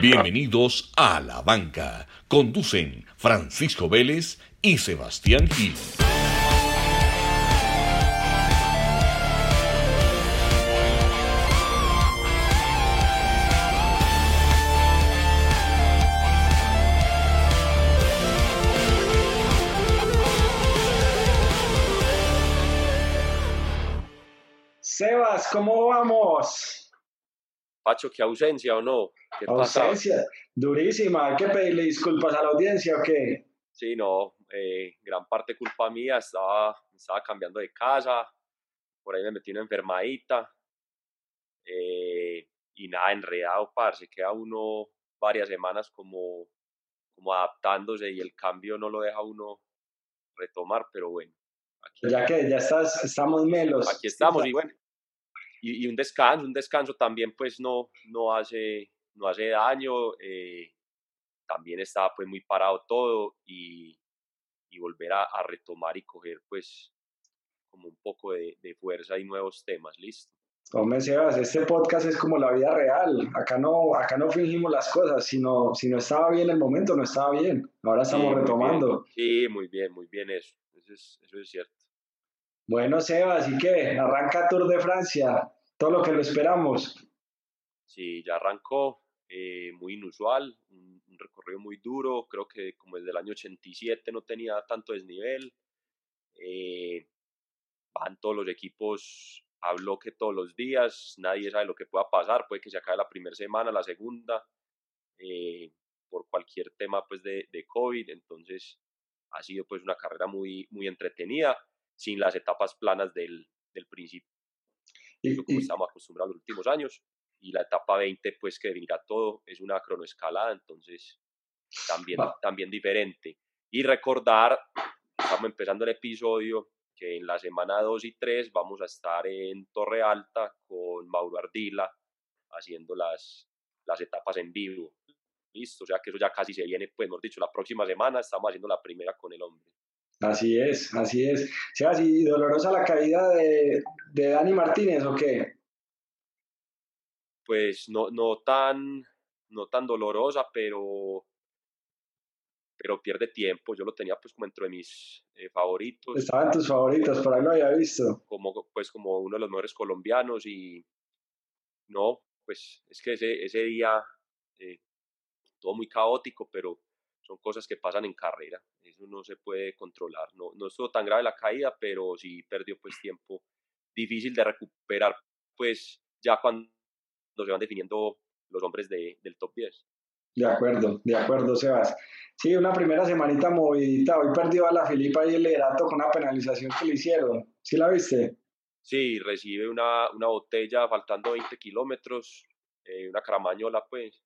Bienvenidos a La Banca. Conducen Francisco Vélez y Sebastián Gil. Sebas, ¿cómo vamos? Pacho, ¿qué ausencia o no? ¿Qué pasa? Ausencia, durísima. ¿Hay que pedirle disculpas a la audiencia o qué? Sí, no, eh, gran parte culpa mía, estaba, estaba cambiando de casa, por ahí me metí una enfermadita, eh, y nada, enredado, parce, queda uno varias semanas como, como adaptándose y el cambio no lo deja uno retomar, pero bueno. Aquí, ya que ya estás, estamos melos. Aquí estamos y bueno, y, y, un descanso, un descanso también pues no, no, hace, no hace daño, eh, también estaba pues muy parado todo y, y volver a, a, retomar y coger pues como un poco de, de fuerza y nuevos temas, listo. Hombre, Sebas, este podcast es como la vida real. Acá no, acá no fingimos las cosas. Si no, si no estaba bien el momento, no estaba bien. Ahora estamos sí, retomando. Sí, muy bien, muy bien eso. Eso es, eso es cierto. Bueno, Sebas, ¿y qué? Arranca Tour de Francia. Todo lo que lo esperamos. Sí, ya arrancó. Eh, muy inusual. Un, recorrido muy duro. Creo que como el año 87 no tenía tanto desnivel. Eh, van todos los equipos a bloque todos los días, nadie sabe lo que pueda pasar, puede que se acabe la primera semana, la segunda, eh, por cualquier tema pues de, de, COVID, entonces ha sido pues una carrera muy, muy entretenida, sin las etapas planas del, del principio, y, como estamos acostumbrados los últimos años, y la etapa 20 pues que definirá todo, es una cronoescalada, entonces también, también diferente. Y recordar, estamos empezando el episodio, que en la semana 2 y 3 vamos a estar en Torre Alta con Mauro Ardila haciendo las, las etapas en vivo. Listo, o sea que eso ya casi se viene, pues hemos dicho, la próxima semana estamos haciendo la primera con el hombre. Así es, así es. ¿Sí, así dolorosa la caída de, de Dani Martínez o qué? Pues no, no, tan, no tan dolorosa, pero pero pierde tiempo. Yo lo tenía pues como dentro de mis eh, favoritos. Estaba en tus favoritos, por ahí lo había visto. Como pues como uno de los mejores colombianos y no, pues es que ese, ese día eh, todo muy caótico, pero son cosas que pasan en carrera. Eso no se puede controlar. No, no estuvo tan grave la caída, pero sí perdió pues tiempo difícil de recuperar, pues ya cuando se van definiendo los hombres de, del top 10. De acuerdo, de acuerdo, Sebas. Sí, una primera semanita movidita. Hoy perdió a la Filipa y el liderato con una penalización que le hicieron. ¿Sí la viste? Sí, recibe una, una botella faltando 20 kilómetros, eh, una caramañola, pues,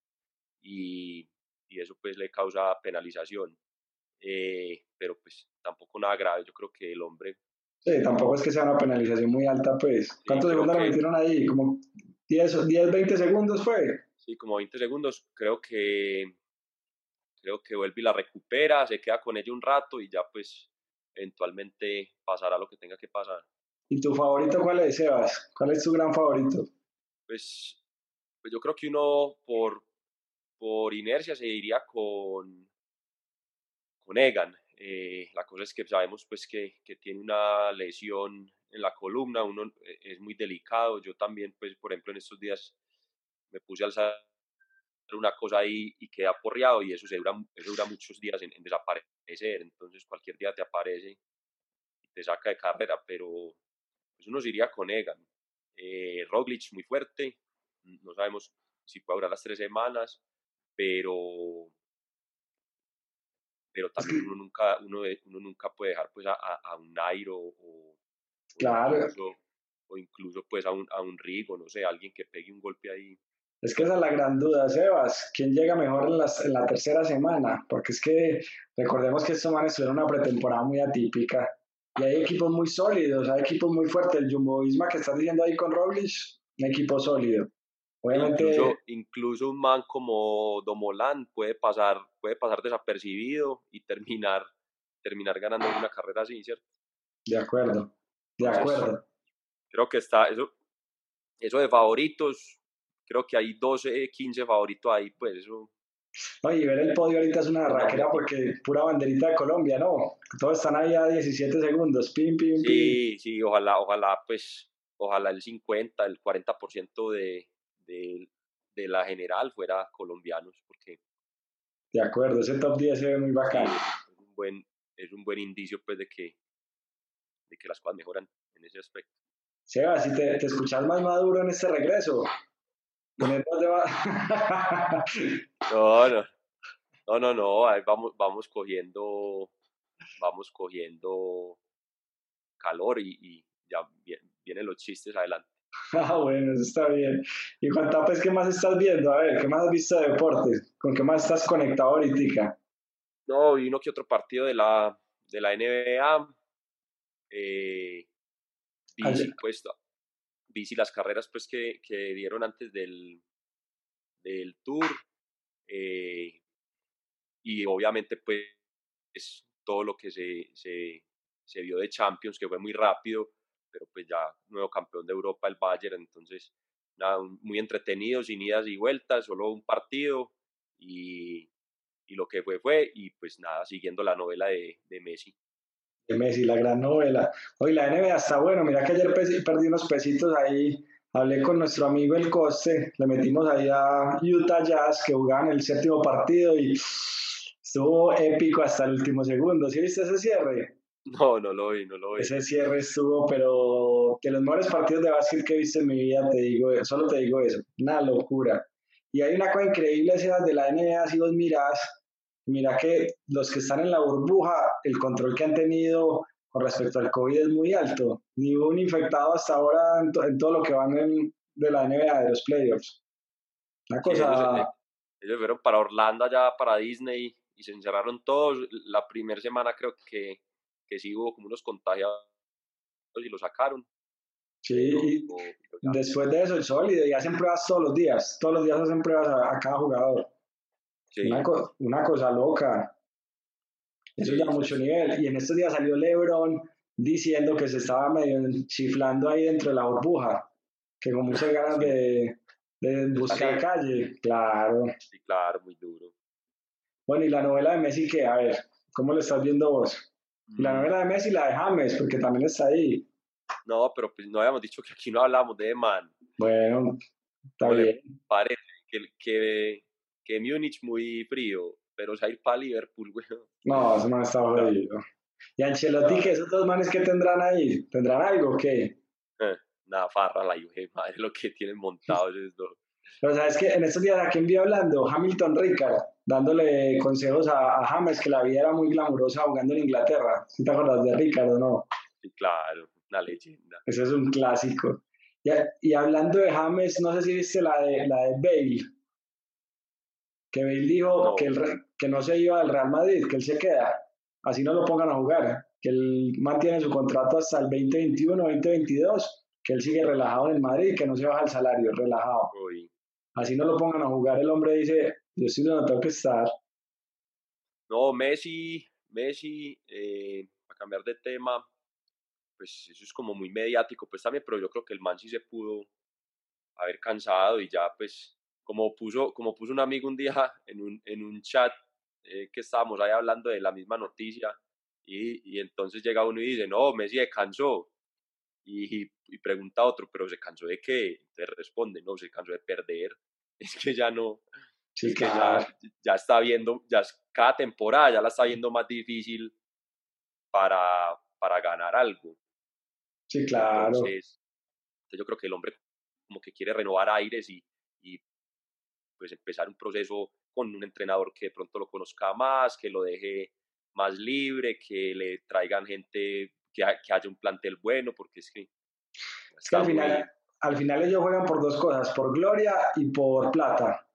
y, y, eso pues le causa penalización. Eh, pero pues tampoco nada grave. Yo creo que el hombre. Sí, tampoco es que sea una penalización muy alta, pues. ¿Cuántos sí, segundos que... la metieron ahí? ¿Como 10, 10, 20 segundos fue? sí, como 20 segundos, creo que creo que vuelve y la recupera, se queda con ella un rato y ya pues eventualmente pasará lo que tenga que pasar. ¿Y tu favorito cuál es, Sebas? ¿Cuál es tu gran favorito? Pues, pues yo creo que uno por, por inercia se iría con, con Egan. Eh, la cosa es que sabemos pues que, que tiene una lesión en la columna, uno eh, es muy delicado. Yo también, pues, por ejemplo, en estos días me puse a alzar una cosa ahí y queda porreado y eso, se dura, eso dura muchos días en, en, desaparecer, entonces cualquier día te aparece y te saca de carrera, pero pues uno se iría con Egan. Eh, Roglic muy fuerte, no sabemos si puede durar las tres semanas, pero pero también uno nunca, uno, uno nunca puede dejar pues a, a, un Nairo o, claro. incluso, o incluso pues a un, a un Rigo, no sé, alguien que pegue un golpe ahí es que esa es la gran duda, Sebas. ¿Quién llega mejor en, las, en la tercera semana? Porque es que recordemos que estos manes tuvieron una pretemporada muy atípica. Y hay equipos muy sólidos, hay equipos muy fuertes. El Jumbo Visma que estás diciendo ahí con Roglic, un equipo sólido. Obviamente... Incluso, incluso, un man como Domolán puede pasar, puede pasar desapercibido y terminar, terminar ganando una carrera así, ¿cierto? De acuerdo, de acuerdo. Entonces, creo que está, eso, eso de favoritos, creo que hay 12, 15 favoritos ahí, pues eso. No, y ver el podio ahorita es una raquera porque pura banderita de Colombia, ¿no? Todos están ahí a 17 segundos, pim, pim, pim. Sí, sí, ojalá, ojalá, pues, ojalá el 50, el 40% de, de, de la general fuera colombianos, porque... De acuerdo, ese top 10 se ve muy bacán. es, un buen, es un buen indicio, pues, de que, de que las cosas mejoran en ese aspecto. Seba, si te, te escuchas más maduro en este regreso, no, no, no, no, no, ahí vamos, vamos cogiendo, vamos cogiendo calor y, y ya vienen los chistes adelante. Ah, bueno, eso está bien. Y Juan Tapes, ¿qué más estás viendo? A ver, ¿qué más has visto de deportes? ¿Con qué más estás conectado ahorita? No, vi uno que otro partido de la, de la NBA. Eh, vi, pues, vi las carreras pues, que, que dieron antes del, del tour. Eh, y obviamente, pues, todo lo que se, se, se vio de Champions, que fue muy rápido pero pues ya nuevo campeón de Europa el Bayern, entonces nada, muy entretenido, sin idas y vueltas, solo un partido y, y lo que fue fue y pues nada, siguiendo la novela de, de Messi. De Messi, la gran novela. Hoy la NBA está bueno, mira que ayer perdí unos pesitos ahí, hablé con nuestro amigo El Coste, le metimos ahí a Utah Jazz que jugaban el séptimo partido y estuvo épico hasta el último segundo, ¿sí viste ese cierre? No, no lo vi, no lo vi. Ese cierre estuvo, pero de los mejores partidos de básquet que he visto en mi vida, te digo, solo te digo eso, una locura. Y hay una cosa increíble de la NBA, si vos miras, mira que los que están en la burbuja, el control que han tenido con respecto al COVID es muy alto. Ni un infectado hasta ahora en, todo lo que van de la NBA, de los playoffs. Una cosa... ellos, fueron para Orlando, allá para Disney, y se encerraron todos. La primera semana creo que que sí hubo como unos contagiados y lo sacaron. Sí, después de eso el sólido y hacen pruebas todos los días, todos los días hacen pruebas a, cada jugador. Una, una, cosa loca. Eso ya mucho nivel. Y en estos días salió Lebron diciendo que se estaba medio chiflando ahí dentro de la burbuja, que con muchas ganas de, de buscar calle. Claro. Sí, claro, muy duro. Bueno, y la novela de Messi, que, a ver, ¿cómo lo estás viendo vos? La mm. novela de Messi y la de James, porque también está ahí. No, pero pues no habíamos dicho que aquí no hablamos de Man. Bueno, está bien. Parece que, que, que Múnich muy frío, pero se ir para Liverpool, güey. No, eso no está jodido. ¿Y Ancelotti, qué esos dos manes que tendrán ahí? ¿Tendrán algo o qué? Eh, nada, farra la Juve, madre, lo que tienen montados esos dos. Pero sabes que en estos días aquí envió hablando Hamilton Ricard, dándole consejos a, a, James que la vida era muy glamurosa jugando en Inglaterra. ¿Sí te acuerdas de Ricard o no? Sí, claro, una leyenda. Ese es un clásico. Y, y, hablando de James, no sé si viste la de, la de Bale. Que Bale dijo que, el, que no se iba al Real Madrid, que él se queda. Así no lo pongan a jugar. Que él mantiene su contrato hasta el 2021, 2022. Que él sigue relajado en el Madrid, que no se baja el salario, relajado. Uy así no lo pongan a jugar, el hombre dice, yo sí no tengo que estar. No, Messi, Messi, eh, a cambiar de tema, pues eso es como muy mediático, pues también, pero yo creo que el man sí se pudo haber cansado y ya pues como puso, como puso un amigo un día en un, en un chat eh, que estábamos ahí hablando de la misma noticia y, y entonces llega uno y dice, no, Messi se cansó y, y, pregunta a otro, pero se cansó de qué? Entonces responde, no, se cansó de perder, es que ya no, es que ya, ya está viendo, ya cada temporada ya la está viendo más difícil para, para ganar algo. Sí, claro. Entonces, yo creo que el hombre como que quiere renovar aires y, y pues empezar un proceso con un entrenador que de pronto lo conozca más, que lo deje más libre, que le traigan gente que, haya un plantel bueno, porque es que... al, final, al final ellos juegan por dos cosas, por gloria y por plata.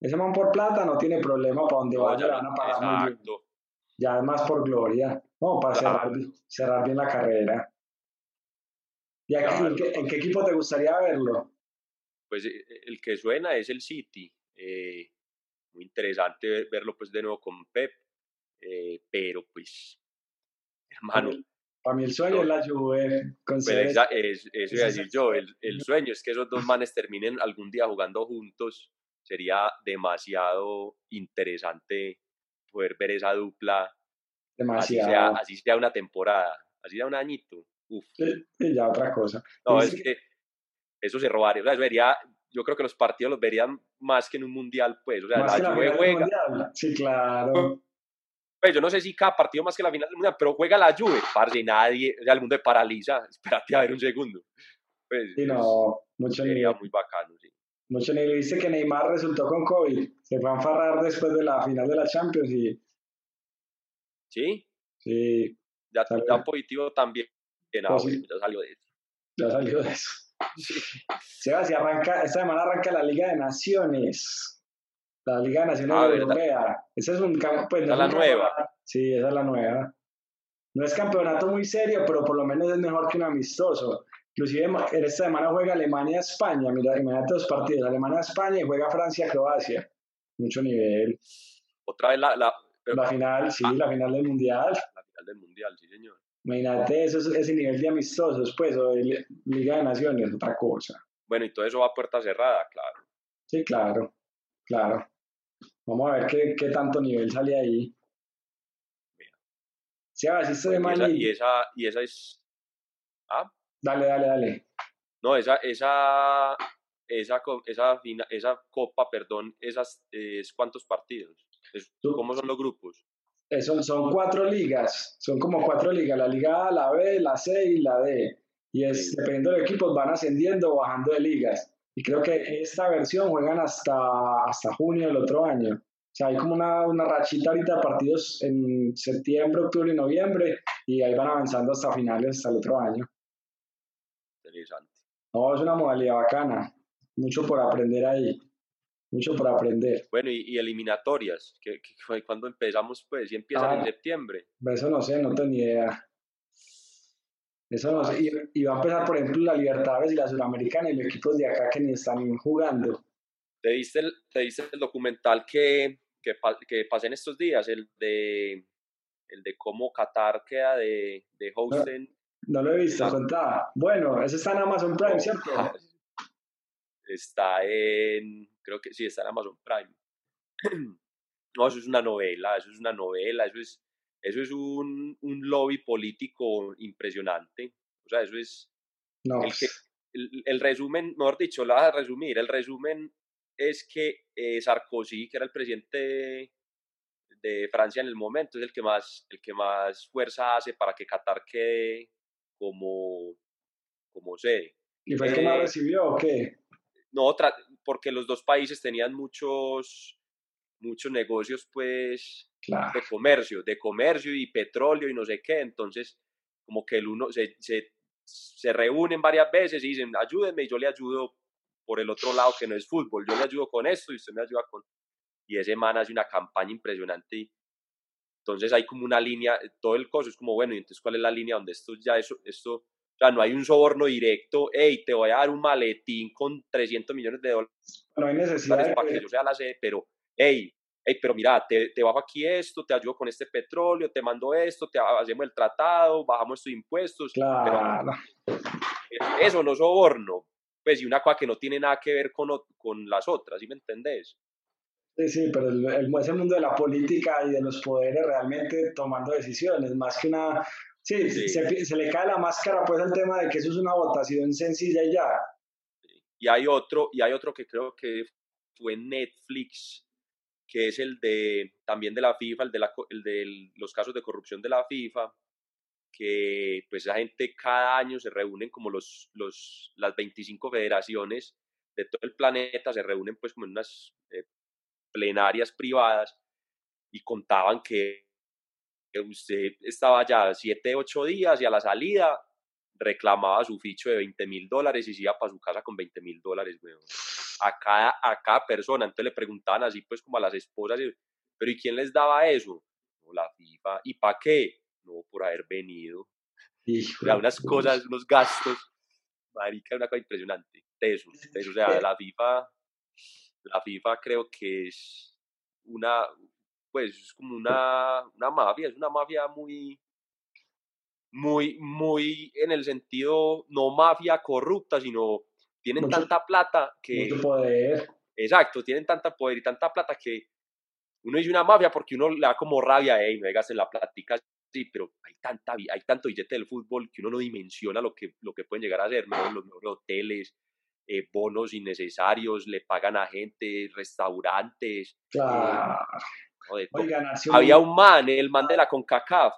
Ese man por plata no tiene problema para donde vaya, van a pagar muy bien. Ya además por gloria, no, para cerrar, cerrar bien la carrera. ¿Y ¿en, qué, equipo te gustaría verlo? Pues eh, el que suena es el City. Eh, muy interesante verlo pues de nuevo con Pep, eh, pero pues, hermano, Para mí el sueño es la Juve. Con pues es, eso iba a decir yo, el, el, sueño es que esos dos manes terminen algún día jugando juntos. Sería demasiado interesante poder ver esa dupla. Demasiado. Así sea, una temporada, así sea un añito. Uf. Y ya otra cosa. No, es que eso se robaría. O sea, vería, yo creo que los partidos los verían más que en un mundial, pues. O sea, la Juve juega. Sí, claro. Pues yo no sé si cada partido más que la final del mundial, pero juega la Juve, parce, nadie, o sea, el mundo se paraliza. Espérate a ver un segundo. Pues, sí, no, mucho sería muy bacano, sí. Mucho nivel. Viste que Neymar resultó con COVID. Se fue a enfarrar después de la final de la Champions y. ¿Sí? Sí. Ya, está positivo también. No, pues ya salió de eso. Ya salió de eso. Sí. si arranca, esta semana arranca la Liga de Naciones. La Liga de Naciones ah, Europea. Esa es un pues, es la nueva. Sí, esa es la nueva. No es campeonato muy serio, pero por lo menos es mejor que un amistoso. Inclusive en esta semana juega Alemania-España. Mira, imagínate dos partidos. Alemania-España y juega Francia-Croacia. Mucho nivel. Otra vez la... La, la final, sí, ah. la final del Mundial. La final del Mundial, sí, señor. Imagínate eso, ese nivel de amistosos, pues, o de Liga de Naciones, otra cosa. Bueno, y todo eso va a puerta cerrada, claro. Sí, claro, claro. Vamos a ver qué, qué tanto nivel sale ahí. Si se de y, esa, y esa es... ¿Ah? Dale, dale, dale. No, esa, esa, esa, esa, esa copa, perdón, esas, es cuántos partidos. ¿Cómo son los grupos? Eh, son, son cuatro ligas, son como cuatro ligas, la liga A, la B, la C y la D. Y es, dependiendo de equipos, van ascendiendo o bajando de ligas. Y creo que esta versión juegan hasta, hasta junio del otro año. O sea, hay como una, una rachita ahorita de partidos en septiembre, octubre y noviembre, y ahí van avanzando hasta finales, hasta el otro año. Interesante. No, es una modalidad bacana. Mucho por aprender ahí mucho por aprender. Bueno, y, eliminatorias, que, fue cuando empezamos, pues, y empiezan en ah, septiembre. Eso no sé, no tengo ni idea. Eso no sé. Y, va a empezar, por ejemplo, la Libertadores y la Sudamericana y los equipos de acá que ni están jugando. ¿Te diste el, te el documental que, que, que, pasé en estos días? El de, el de cómo Qatar queda de, de host no, lo he visto. Bueno, ese está en Amazon Prime, ¿cierto? Está en creo que sí, está en Amazon Prime. no, eso es una novela, eso es una novela, eso es, eso es un, un lobby político impresionante. O sea, eso es... No. El, que, el, resumen, mejor dicho, lo vas a resumir, el resumen es que eh, Sarkozy, que era el presidente de Francia en el momento, es el que más, el que más fuerza hace para que Qatar quede como, como sede. ¿Y fue el que más eh, recibió o qué? No, porque los dos países tenían muchos, muchos negocios, pues, de comercio, de comercio y petróleo y no sé qué. Entonces, como que el uno se, se, se reúnen varias veces y dicen, ayúdenme y yo le ayudo por el otro lado que no es fútbol. Yo le ayudo con esto y usted me ayuda con... Y ese man hace una campaña impresionante y entonces hay como una línea, todo el coso es como, bueno, y entonces cuál es la línea donde esto ya, eso, esto o sea, no hay un soborno directo, hey, te voy a dar un maletín con 300 millones de dólares. No hay necesidad. Para que yo sea la sede, pero, hey, hey, pero mira, te, te, bajo aquí esto, te ayudo con este petróleo, te mando esto, te hacemos el tratado, bajamos estos impuestos. Claro. eso no soborno. Pues, y una cosa que no tiene nada que ver con, con las otras, ¿sí me entendés? Sí, sí, pero el, el, ese mundo de la política y de los poderes realmente tomando decisiones, más que una Sí, Se, le cae la máscara pues al tema de que eso es una votación sencilla y ya. Y hay otro, y hay otro que creo que fue Netflix, que es el de también de la FIFA, el de, los casos de corrupción de la FIFA, que pues esa gente cada año se reúnen como los, los, las 25 federaciones de todo el planeta, se reúnen pues como en unas eh, plenarias privadas y contaban que usted estaba ya siete, ocho días y a la salida reclamaba su ficho de 20 mil dólares y se iba para su casa con 20 mil dólares, A cada, a cada persona. Entonces le preguntaban así, pues, como a las esposas, pero ¿y quién les daba eso? la FIFA. ¿Y para qué? No, por haber venido. unas cosas, unos gastos. Marica, una cosa impresionante. Eso, eso, o sea, la FIFA, la FIFA creo que es una, pues es como una, una mafia, es una mafia muy, muy, muy en el sentido, no mafia corrupta, sino tienen tanta plata que... Mucho poder. Exacto, tienen tanta poder y tanta plata que uno dice una mafia porque uno le da como rabia, hey, me en la plática, sí, pero hay, tanta, hay tanto billete del fútbol que uno no dimensiona lo que, lo que pueden llegar a hacer, ¿no? los mejores hoteles, eh, bonos innecesarios, le pagan a gente, restaurantes. Eh, claro. Había un man, el man de la CONCACAF,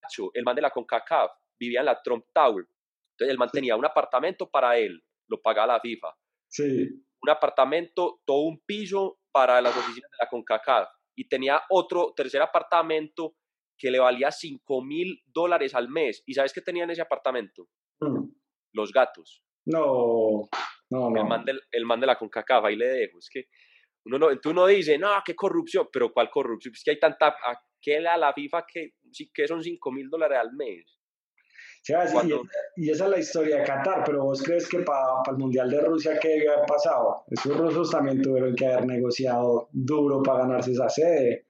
Pacho, el man de la CONCACAF, vivía en la Trump Tower. Entonces el man tenía un apartamento para él, lo pagaba la FIFA. Sí. Un apartamento, todo un piso para las oficinas de la CONCACAF. Y tenía otro tercer apartamento que le valía 5 mil dólares al mes. ¿Y sabes qué tenía en ese apartamento? Mm. Los gatos. No, no, no. El man, de, el man de la CONCACAF, ahí le dejo. Es que uno no, uno dice, no, qué corrupción, pero ¿cuál corrupción? Es que hay tanta, ¿a qué la, la FIFA que, que son 5 mil dólares al mes? Sí, y, esa es la historia de Qatar, pero vos crees que para el Mundial de Rusia, ¿qué debe haber pasado? Esos rusos también tuvieron que haber negociado duro para ganarse esa sede.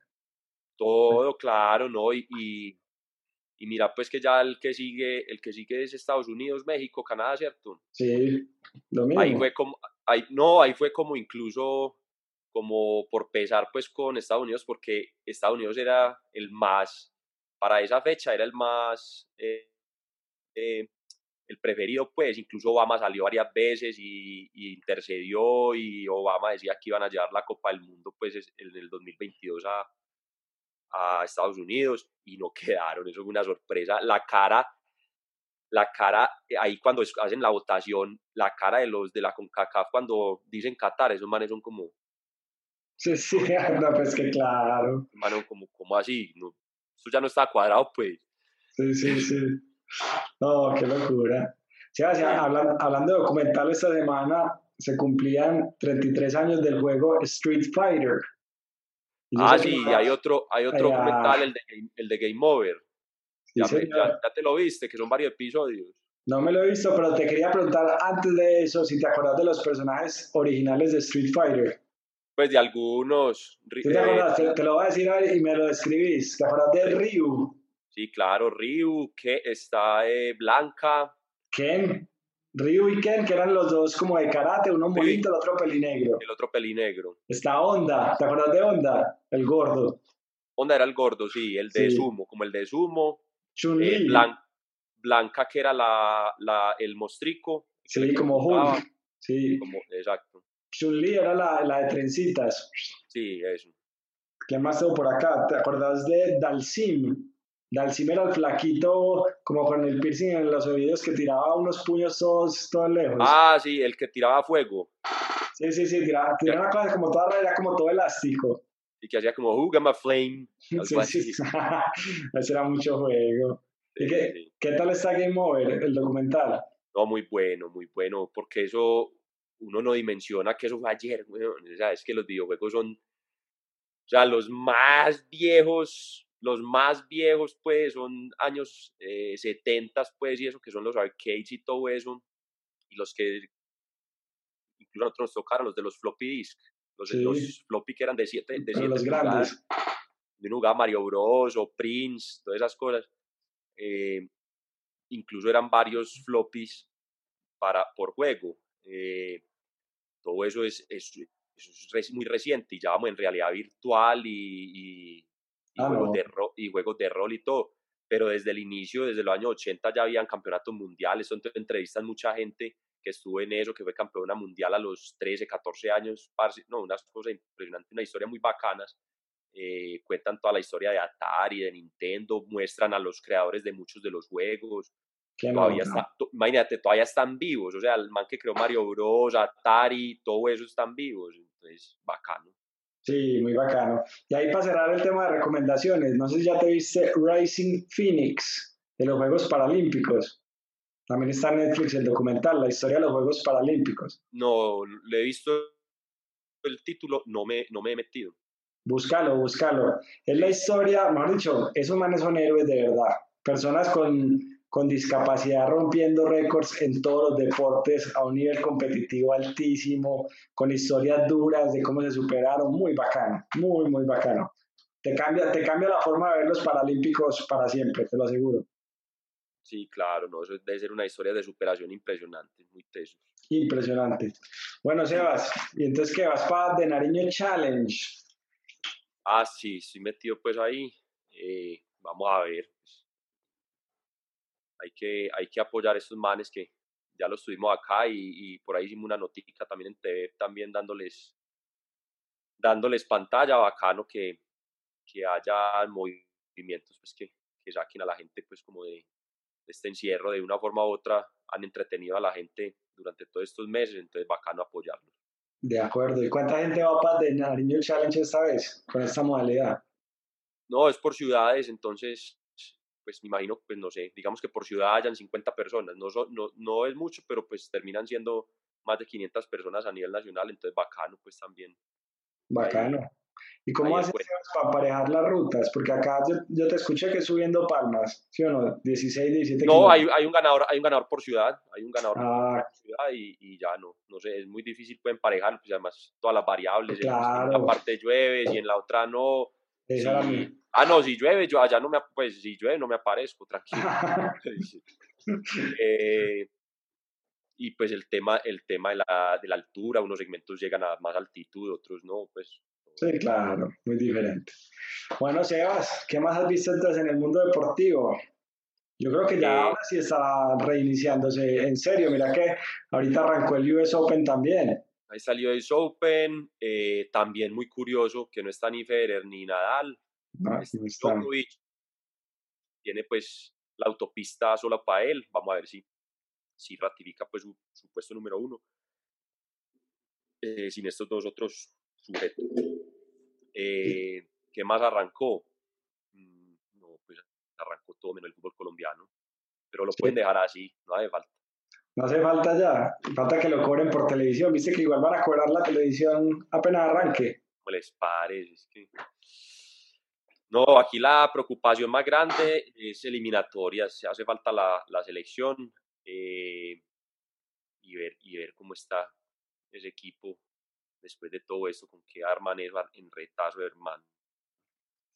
Todo, claro, ¿no? Y, y, mira, pues que ya el que sigue, el que sigue es Estados Unidos, México, Canadá, ¿cierto? Sí, lo mismo. Ahí fue como, ahí, no, ahí fue como incluso como por pesar pues con Estados Unidos, porque Estados Unidos era el más, para esa fecha era el más... Eh, eh, el preferido, pues incluso Obama salió varias veces y, intercedió y Obama decía que iban a llevar la Copa del Mundo pues en el 2022 a, a Estados Unidos y no quedaron, eso fue una sorpresa. La cara, la cara, eh, ahí cuando hacen la votación, la cara de los de la CONCACAF cuando dicen Qatar, esos manes son como... Sí, sí, no, pues que claro. Mano, como, como así, no, esto ya no está cuadrado, pues. Sí, sí, sí. No, qué locura. Sí, hablando, hablando de documental, esta semana se cumplían 33 años del juego Street Fighter. Ah, sí, hay otro, hay otro documental, el de, el de Game Over. ya, ya, te lo viste, que son varios episodios. No me lo he visto, pero te quería preguntar antes de eso si te acuerdas de los personajes originales de Street Fighter. Pues de algunos. te, acuerdas? te, lo voy a decir y me lo describís. ¿Te acuerdas de Ryu? Sí, claro, Ryu, que está eh, Blanca. Ken, Ryu y Ken, que eran los dos como de karate, uno bonito, el otro pelinegro. El otro pelinegro. Está Onda, ¿te acuerdas de Onda? El gordo. Onda era el gordo, sí, el de Sumo, como el de Sumo. chun eh, Blanca, que era la, la, el mostrico. Sí, como Hulk. Sí. exacto. Chun-Li era la, la de trencitas. Sí, eso. ¿Qué más tengo por acá? ¿Te acuerdas de Dalsim? Dalsim era el flaquito, como con el piercing en los oídos, que tiraba unos puños todos, todos lejos. Ah, sí, el que tiraba fuego. Sí, sí, sí, tiraba, tiraba una cosa como toda era como todo elástico. Y que hacía como, got flame? sí, sí. Ese era mucho juego. ¿Y qué, qué tal está Game Over, el documental? No, muy bueno, muy bueno, porque eso uno no dimensiona que eso fue ayer, o sea, es que los videojuegos son, o sea, los más viejos los más viejos, pues, son años eh, 70, pues, y eso, que son los arcades y todo eso, y los que incluso nosotros nos tocaron, los de los floppy disk, los, los floppy que eran de 7 de siete los grandes. De un lugar Mario Bros. o Prince, todas esas cosas. Eh, incluso eran varios floppies para, por juego. Eh, todo eso es, es, es, muy reciente y ya vamos en realidad virtual y y, ah, juegos de y juegos de rol y todo. Pero desde el inicio, desde los años 80 ya habían campeonatos mundiales, son entrevistas mucha gente que estuvo en eso, que fue campeona mundial a los 13, 14 años, no, unas cosas impresionantes, una historia muy bacanas. Eh, cuentan toda la historia de Atari, de Nintendo, muestran a los creadores de muchos de los juegos. Todavía está, imagínate, todavía están vivos, o sea, el man que creó Mario Bros, Atari, todo eso están vivos, entonces, bacano. Sí, muy bacano. Y ahí para cerrar el tema de recomendaciones, no sé si ya te viste Rising Phoenix de los Juegos Paralímpicos. También está en Netflix el documental, la historia de los Juegos Paralímpicos. No, le he visto el título, no me, no me he metido. Búscalo, búscalo. Es la historia, mejor dicho, esos manes son héroes de verdad. Personas con con discapacidad rompiendo récords en todos los deportes a un nivel competitivo altísimo, con historias duras de cómo se superaron, muy bacano, muy, muy bacano. Te cambia, te cambia la forma de ver los Paralímpicos para siempre, te lo aseguro. Sí, claro, no, eso debe ser una historia de superación impresionante, muy teso. Impresionante. Bueno, Sebas, ¿y entonces qué vas para de Nariño Challenge? Ah, sí, estoy metido pues ahí. Eh, vamos a ver. Pues. Hay, que, hay que apoyar a estos manes que ya los tuvimos acá y, por ahí hicimos una notica también en TV, también dándoles, dándoles pantalla, bacano que, que haya movimientos pues que, que saquen a la gente pues como de, este encierro de una forma u otra han entretenido a la gente durante todos estos meses, entonces bacano apoyarlos. De acuerdo. ¿Y cuánta gente va para el Nariño Challenge esta vez con esta modalidad? No, es por ciudades, entonces, pues me imagino, pues no sé, digamos que por ciudad hayan 50 personas, no, no, no es mucho, pero pues terminan siendo más de 500 personas a nivel nacional, entonces bacano, pues también. Bacano. ¿Y cómo haces para aparejar las rutas? Porque acá yo, te escuché que subiendo palmas, ¿sí o no? 16, 17 No, hay, hay, un ganador, hay un ganador por ciudad, hay un ganador ah. por ciudad y, y, ya no, no sé, es muy difícil pues emparejar, pues además todas las variables, claro. en una parte llueve y en la otra no. Ah, no, si llueve, yo allá no me, pues si llueve no me aparezco, tranquilo. eh, y pues el tema, el tema de la, de la altura, unos segmentos llegan a más altitud, otros no, pues Sí, claro, muy diferente. Bueno, Sebas, ¿qué más has visto entonces en el mundo deportivo? Yo creo que ya eh, ahora sí está reiniciándose en serio. Mira que ahorita arrancó el US Open también. Ahí salió el Open, eh, también muy curioso que no está ni Federer ni Nadal. No, no está. tiene pues la autopista sola para él. Vamos a ver si, si ratifica pues su, puesto número uno. Eh, sin estos dos otros sujetos. Eh, ¿Qué más arrancó? Mm, no, pues arrancó todo menos el fútbol colombiano. Pero lo pueden dejar así, no hace falta. No hace falta ya, falta que lo cobren por televisión. Viste que igual van a cobrar la televisión apenas arranque. No les parece, es que... No, aquí la preocupación más grande es eliminatoria. Se hace falta la, la selección eh, y, ver, y ver cómo está ese equipo después de todo esto, con qué arman en retazo, hermano.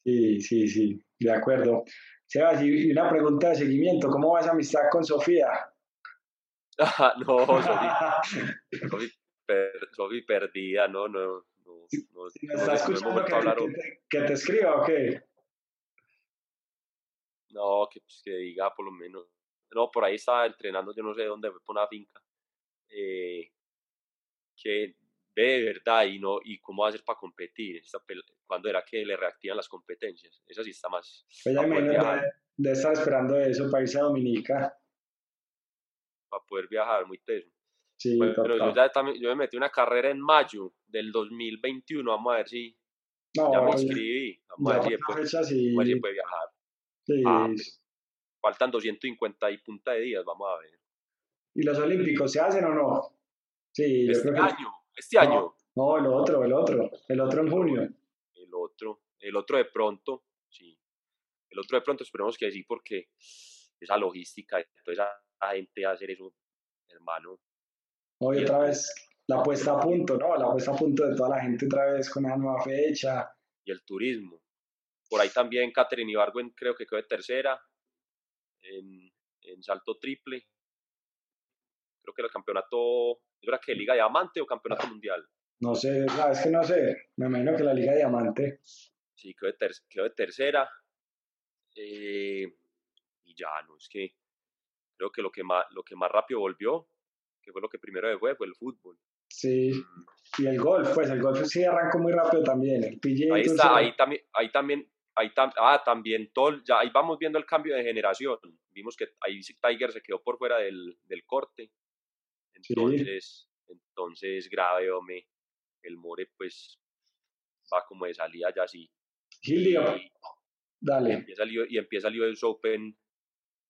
Sí, sí, sí, de acuerdo. Sebas, y una pregunta de seguimiento, ¿cómo va esa amistad con Sofía? No, Sofía, perdida, no, no, no. no, ¿Está escuchando que, te, escriba o qué? No, que, pues, que diga por lo menos. No, por ahí estaba entrenando, yo no sé dónde, fue por una finca. Eh, que ve de verdad y, no, y cómo hacer para competir, cuando era que le reactivan las competencias. Esa sí está más... Ella de, de, estar esperando eso para irse a Dominica. Para poder viajar, muy teso. Sí, pero yo, ya también, yo me metí una carrera en mayo del 2021, vamos a ver si no, ya me inscribí, vamos a ver si después, puede viajar. Sí. Ah, faltan 250 y punta de días, vamos a ver. ¿Y los Olímpicos se hacen o no? Sí, este año. Este año. No, el otro, el otro. El otro en junio. El otro. El otro de pronto, sí. El otro de pronto esperemos que sí, porque esa logística, toda esa gente hacer eso, hermano. Hoy otra vez la puesta a punto, ¿no? La puesta a punto de toda la gente otra vez con esa nueva fecha. Y el turismo. Por ahí también Catherine Ibargüen creo que quedó de tercera en, en salto triple. Creo que el campeonato ¿Es verdad que Liga Diamante o Campeonato Mundial? No sé, es que no sé. Me imagino que la Liga Diamante. Sí, quedó de, tercera. Eh, y ya, no, es que creo que lo que, más, lo que más rápido volvió, que fue lo que primero fue, fue el fútbol. Sí, mm. y el golf, pues el golf sí arrancó muy rápido también. El ahí está, ahí también, ahí también, ahí ah, también todo, ya ahí vamos viendo el cambio de generación. Vimos que ahí Tiger se quedó por fuera del, del corte entonces, entonces grave, hombre, el More pues va como de salida ya así. y, dale. Y empieza, el, y empieza el US Open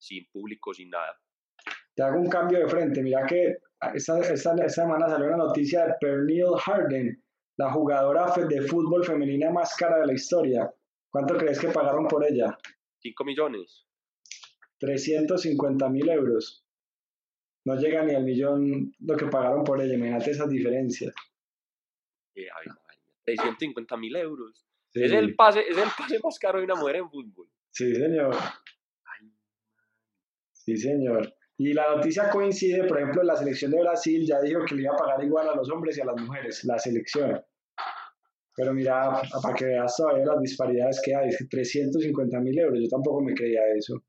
sin público, sin nada. Te hago un cambio de frente. Mira que esta, esta, semana salió una noticia de Pernille Harden, la jugadora de fútbol femenina más cara de la historia. ¿Cuánto crees que pagaron por ella? 5 millones. 350 mil euros no llega ni al millón lo que pagaron por ella. Imagínate esas diferencias. Eh, 650 mil euros. Es, el pase, es el pase más caro de una mujer en fútbol. Sí, señor. Sí, señor. Y la noticia coincide, por ejemplo, la selección de Brasil ya dijo que le iba a pagar igual a los hombres y a las mujeres, la selección. Pero mira, para que veas todavía las disparidades que hay, 350 mil euros, yo tampoco me creía eso.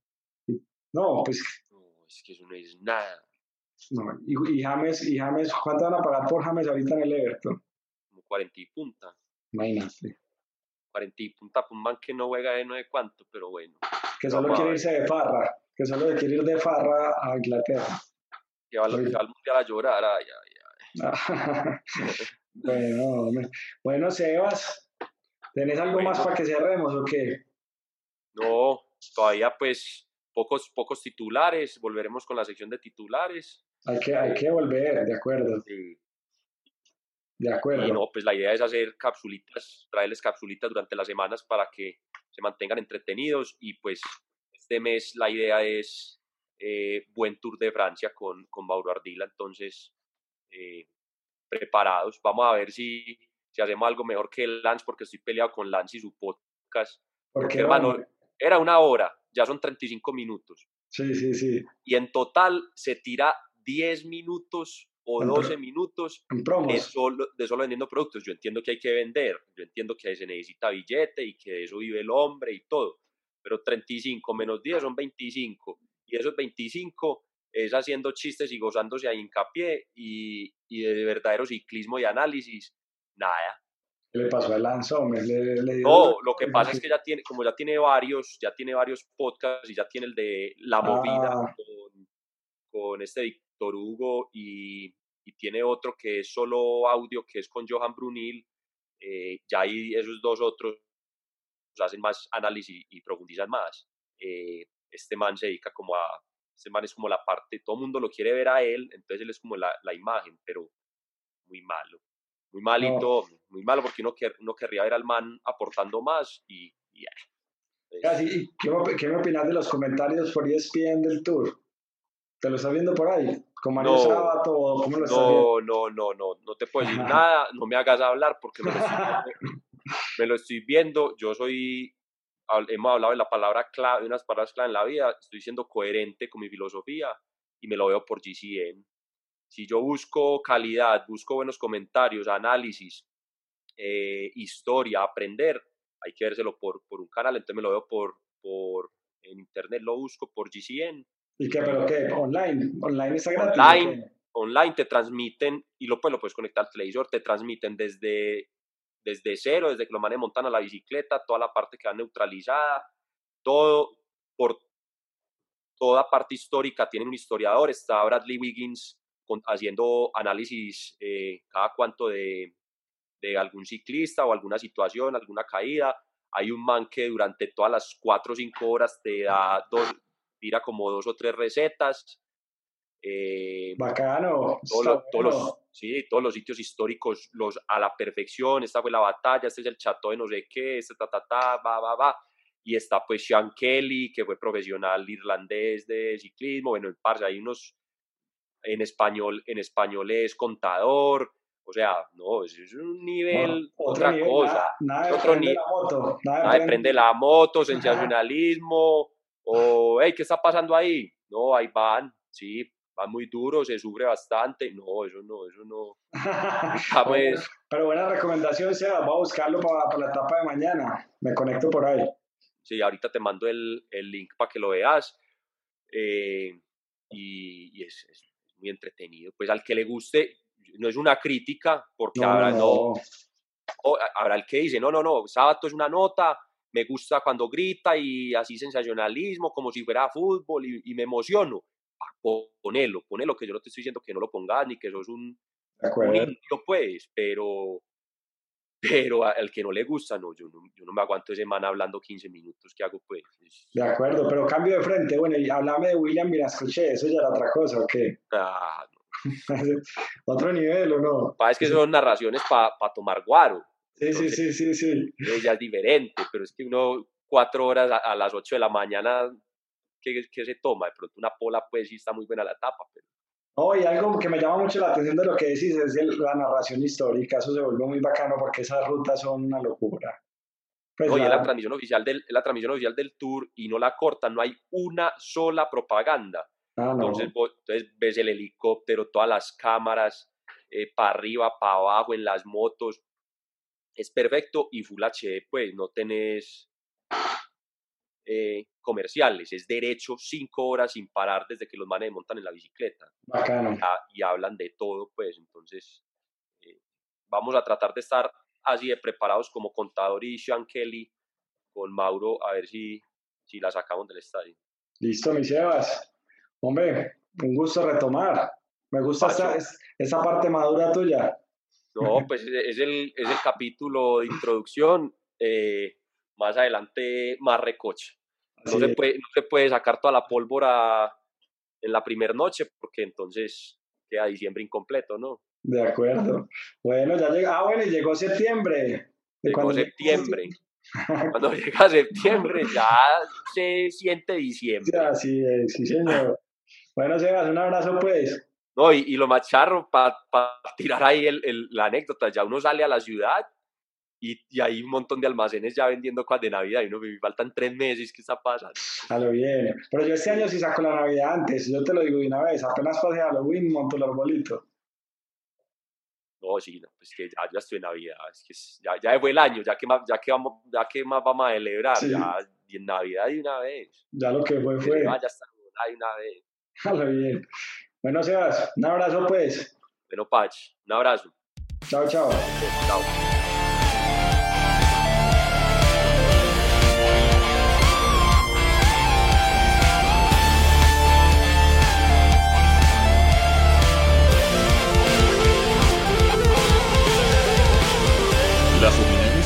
No, pues... No, es que eso no es nada. No, y, James, y James, ¿cuánto van a pagar por James ahorita en el Everton? Como 40 y punta. Imagínate. 40 y punta un man que no juega de no de cuánto, pero bueno. Que solo quiere irse de farra, que solo quiere ir de farra a Inglaterra. Que va, al mundial a llorar, ay, ay, ay. bueno, bueno, Sebas, ¿tenés algo más para que cerremos o qué? No, todavía pues pocos, pocos titulares, volveremos con la sección de titulares. Hay que, hay que volver, de acuerdo. Sí. De acuerdo. Y no, pues la idea es hacer capsulitas, traerles capsulitas durante las semanas para que se mantengan entretenidos y pues este mes la idea es eh, buen Tour de Francia con, con Mauro Ardila, entonces eh, preparados. Vamos a ver si, si hacemos algo mejor que Lance porque estoy peleado con Lance y su podcast. Porque, hermano, era una hora, ya son 35 minutos. Sí, sí, sí. Y en total se tira 10 minutos o 12 minutos de solo, de solo vendiendo productos. Yo entiendo que hay que vender, yo entiendo que se necesita billete y que de eso vive el hombre y todo, pero 35 menos 10 son 25 y esos 25 es haciendo chistes y gozándose a hincapié y, y de verdadero ciclismo y análisis, nada. ¿Qué le pasó a Lance no, lo que pasa es que ya tiene, como ya tiene varios, ya tiene varios podcasts y ya tiene el de La Movida ah. con, con este Víctor Hugo y, tiene otro que es solo audio, que es con Johan Brunil. Eh, ya hay esos dos otros hacen más análisis y, profundizan más. Eh, este man se dedica como a, este man es como la parte, todo el mundo lo quiere ver a él, entonces él es como la, la imagen, pero muy malo, muy malito, muy malo porque uno, uno querría ver al man aportando más y, y ¿Qué, ¿Qué me opinas de los comentarios por ESPN del Tour? ¿Te lo estás viendo por ahí? ¿Con Mario no, Sabato cómo lo estás no, No, no, no, no te puedo decir nada, no me hagas hablar porque estoy, me lo estoy viendo. Yo soy, hemos hablado de la palabra clave, de unas palabras clave en la vida, estoy siendo coherente con mi filosofía y me lo veo por GCN. Si yo busco calidad, busco buenos comentarios, análisis, eh, historia, aprender, hay que vérselo por, por un canal, entonces me lo veo por, por en internet, lo busco por GCN ¿Y qué? ¿Pero qué? ¿Online? ¿Online está gratis? Online, online te transmiten, y lo, pues, lo puedes conectar al televisor, te transmiten desde, desde cero, desde que lo manejan montan a la bicicleta, toda la parte que va neutralizada, todo por toda parte histórica, tienen un historiador, está Bradley Wiggins haciendo análisis eh, cada cuanto de, de algún ciclista o alguna situación, alguna caída. Hay un man que durante todas las cuatro o cinco horas te da dos, tira como dos o tres recetas. Eh, Bacano. todos, los, sí, todos los sitios históricos los, a la perfección. Esta fue la batalla, este es el chato de no sé qué, este ta, ta, ta, va, va, va. Y está pues Sean Kelly, que fue profesional irlandés de ciclismo. Bueno, en parce, hay unos en español, en español es contador. O sea, no, es un nivel, otra cosa. Nada, nada otro nivel. Moto, nada, de la moto, sensacionalismo o, hey, ¿qué está pasando ahí? No, ahí van, sí, van muy duros, se sufre bastante. No, eso no, eso no. pues... Pero buena recomendación, Seba, voy a buscarlo para, la etapa de mañana. Me conecto por ahí. Sí, ahorita te mando el, el link para que lo veas. Eh, y, es, es, muy entretenido. Pues al que le guste, no es una crítica, porque ahora no. habrá el que dice, no, no, no, sábado es una nota, me gusta cuando grita y así sensacionalismo, como si fuera fútbol y, me emociono. Ponelo, ponelo, que yo no te estoy diciendo que no lo pongas ni que sos un, un pues, pero, pero al que no le gusta, no, yo no, yo no me aguanto ese man hablando 15 minutos, ¿qué hago pues? De acuerdo, pero cambio de frente, bueno, y hablame de William escuché, eso ya era otra cosa, ¿o qué? Ah, ¿Otro nivel o no? Es que son narraciones para tomar guaro. Sí, sí, sí, sí, sí. Ya es diferente, pero es que uno cuatro horas a, las ocho de la mañana, ¿qué, se toma? De pronto una pola, pues sí está muy buena la etapa, pero... Oh, y algo que me llama mucho la atención de lo que decís es la narración histórica, eso se vuelve muy bacano porque esas rutas son una locura. Pues Oye, la transmisión, oficial del, la transmisión oficial del tour y no la cortan, no hay una sola propaganda. Ah, entonces, entonces ves el helicóptero, todas las cámaras, eh, para arriba, para abajo, en las motos. Es perfecto y Full HD, pues no tenés eh, comerciales, es derecho cinco horas sin parar desde que los manes montan en la bicicleta. Y, hablan de todo, pues entonces eh, vamos a tratar de estar así de preparados como contador y Sean Kelly con Mauro a ver si, si la sacamos del estadio. Listo, mis Sebas. Hombre, un gusto retomar. Me gusta esa, esa, parte madura tuya. No, pues es el, es el capítulo de introducción. Eh, más adelante, más recoche. No, se puede, no se puede sacar toda la pólvora en la primera noche porque entonces queda diciembre incompleto, ¿no? De acuerdo. Bueno, ya llegó. Ah, bueno, y llegó septiembre. Llegó septiembre. Cuando llega septiembre ya se siente diciembre. Sí, sí, señor. Bueno, Sebas, un abrazo pues. No, y, y lo más charro, para tirar ahí el, el, la anécdota, ya uno sale a la ciudad y, y, hay un montón de almacenes ya vendiendo cosas de Navidad y uno me faltan tres meses, ¿qué está pasando? A lo bien. Pero yo este año sí saco la Navidad antes, yo te lo digo de una vez, apenas pase Halloween monto el arbolito. No, sí, no, pues que ya, ya estoy en Navidad, es que ya, ya fue el año, ya que más, ya que vamos, ya que más vamos a celebrar, ya en Navidad de una vez. Ya lo que fue fue. Ya está de una vez. A lo bien. Bueno, Sebas, un abrazo pues. Bueno, Pach, un abrazo. Chao, chao. Chao.